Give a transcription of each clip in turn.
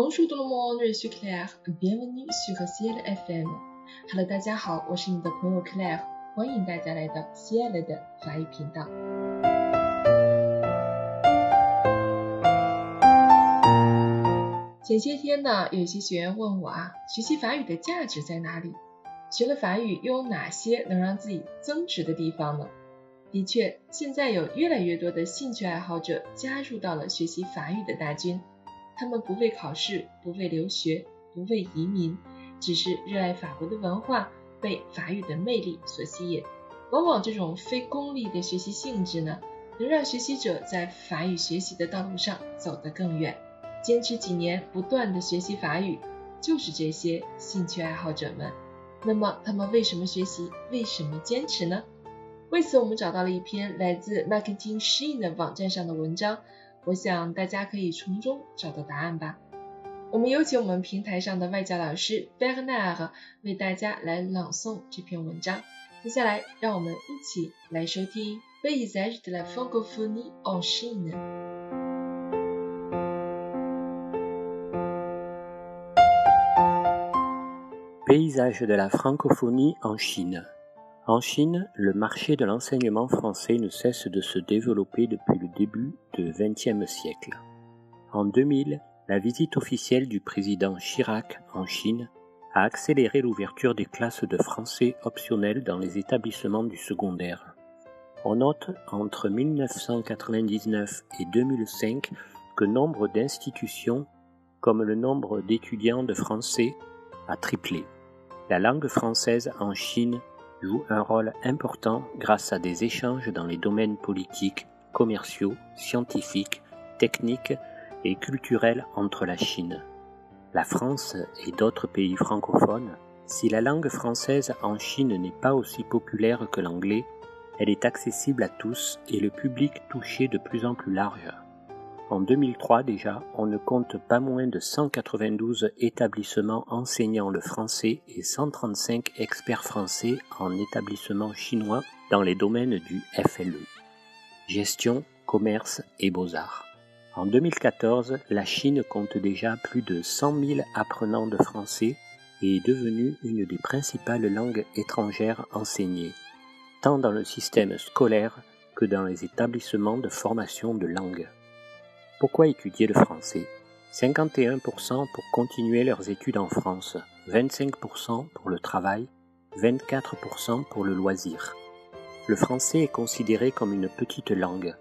Bonjour tout le monde, je suis Claire. Bienvenue sur Ciel FM. Hello，大家好，我是你的朋友 Claire，欢迎大家来到 Ciel 的法语频道。前些天呢，有些学员问我啊，学习法语的价值在哪里？学了法语又有哪些能让自己增值的地方呢？的确，现在有越来越多的兴趣爱好者加入到了学习法语的大军。他们不为考试，不为留学，不为移民，只是热爱法国的文化，被法语的魅力所吸引。往往这种非功利的学习性质呢，能让学习者在法语学习的道路上走得更远。坚持几年，不断的学习法语，就是这些兴趣爱好者们。那么，他们为什么学习？为什么坚持呢？为此，我们找到了一篇来自 Marketing Sheen 的网站上的文章，我想大家可以从中找到答案吧。我们有请我们平台上的外教老师 b e r n a r 为大家来朗诵这篇文章。接下来，让我们一起来收听 Paysage de la francophonie en Chine。Paysage de la francophonie en Chine. En Chine, le marché de l'enseignement français ne cesse de se développer depuis le début du XXe siècle. En 2000, la visite officielle du président Chirac en Chine a accéléré l'ouverture des classes de français optionnelles dans les établissements du secondaire. On note entre 1999 et 2005 que nombre d'institutions, comme le nombre d'étudiants de français, a triplé. La langue française en Chine joue un rôle important grâce à des échanges dans les domaines politiques, commerciaux, scientifiques, techniques et culturels entre la Chine, la France et d'autres pays francophones. Si la langue française en Chine n'est pas aussi populaire que l'anglais, elle est accessible à tous et le public touché de plus en plus large. En 2003 déjà, on ne compte pas moins de 192 établissements enseignant le français et 135 experts français en établissements chinois dans les domaines du FLE. Gestion, commerce et beaux-arts. En 2014, la Chine compte déjà plus de 100 000 apprenants de français et est devenue une des principales langues étrangères enseignées, tant dans le système scolaire que dans les établissements de formation de langue. Pourquoi étudier le français? 51% pour continuer leurs études en France, 25% pour le travail, 24% pour le loisir. Le français est considéré comme une petite langue.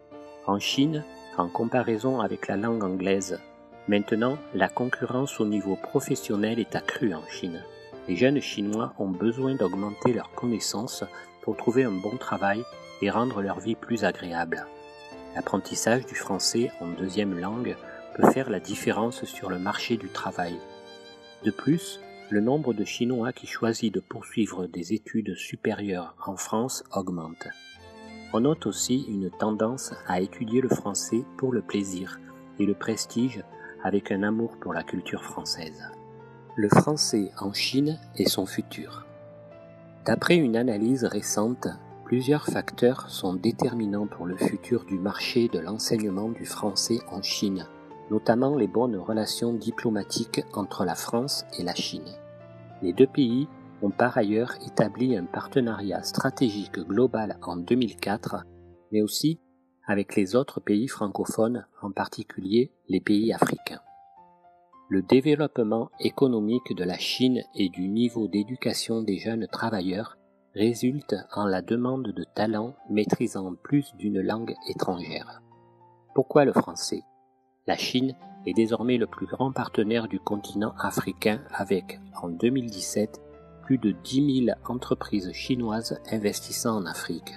En Chine, en comparaison avec la langue anglaise, maintenant la concurrence au niveau professionnel est accrue en Chine. Les jeunes Chinois ont besoin d'augmenter leurs connaissances pour trouver un bon travail et rendre leur vie plus agréable. L'apprentissage du français en deuxième langue peut faire la différence sur le marché du travail. De plus, le nombre de Chinois qui choisissent de poursuivre des études supérieures en France augmente. On note aussi une tendance à étudier le français pour le plaisir et le prestige avec un amour pour la culture française. Le français en Chine et son futur. D'après une analyse récente, Plusieurs facteurs sont déterminants pour le futur du marché de l'enseignement du français en Chine, notamment les bonnes relations diplomatiques entre la France et la Chine. Les deux pays ont par ailleurs établi un partenariat stratégique global en 2004, mais aussi avec les autres pays francophones, en particulier les pays africains. Le développement économique de la Chine et du niveau d'éducation des jeunes travailleurs résulte en la demande de talents maîtrisant plus d'une langue étrangère. Pourquoi le français? La Chine est désormais le plus grand partenaire du continent africain avec, en 2017, plus de 10 000 entreprises chinoises investissant en Afrique.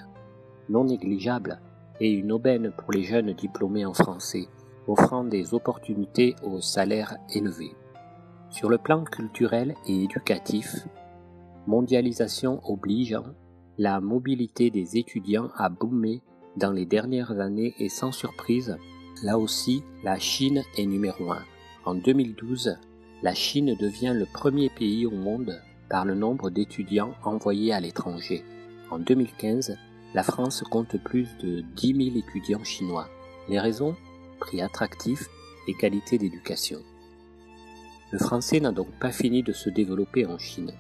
Non négligeable et une aubaine pour les jeunes diplômés en français, offrant des opportunités aux salaires élevés. Sur le plan culturel et éducatif, mondialisation obligeant, la mobilité des étudiants a boomé dans les dernières années et sans surprise, là aussi, la Chine est numéro un. En 2012, la Chine devient le premier pays au monde par le nombre d'étudiants envoyés à l'étranger. En 2015, la France compte plus de 10 000 étudiants chinois. Les raisons? Prix attractif et qualité d'éducation. Le français n'a donc pas fini de se développer en Chine.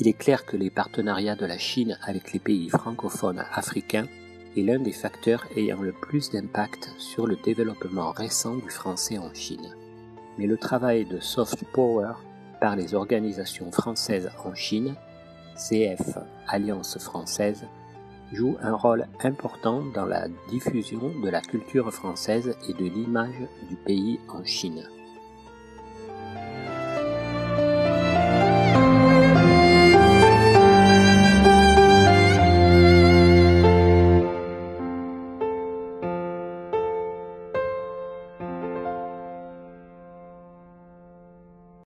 Il est clair que les partenariats de la Chine avec les pays francophones africains est l'un des facteurs ayant le plus d'impact sur le développement récent du français en Chine. Mais le travail de soft power par les organisations françaises en Chine, CF Alliance française, joue un rôle important dans la diffusion de la culture française et de l'image du pays en Chine.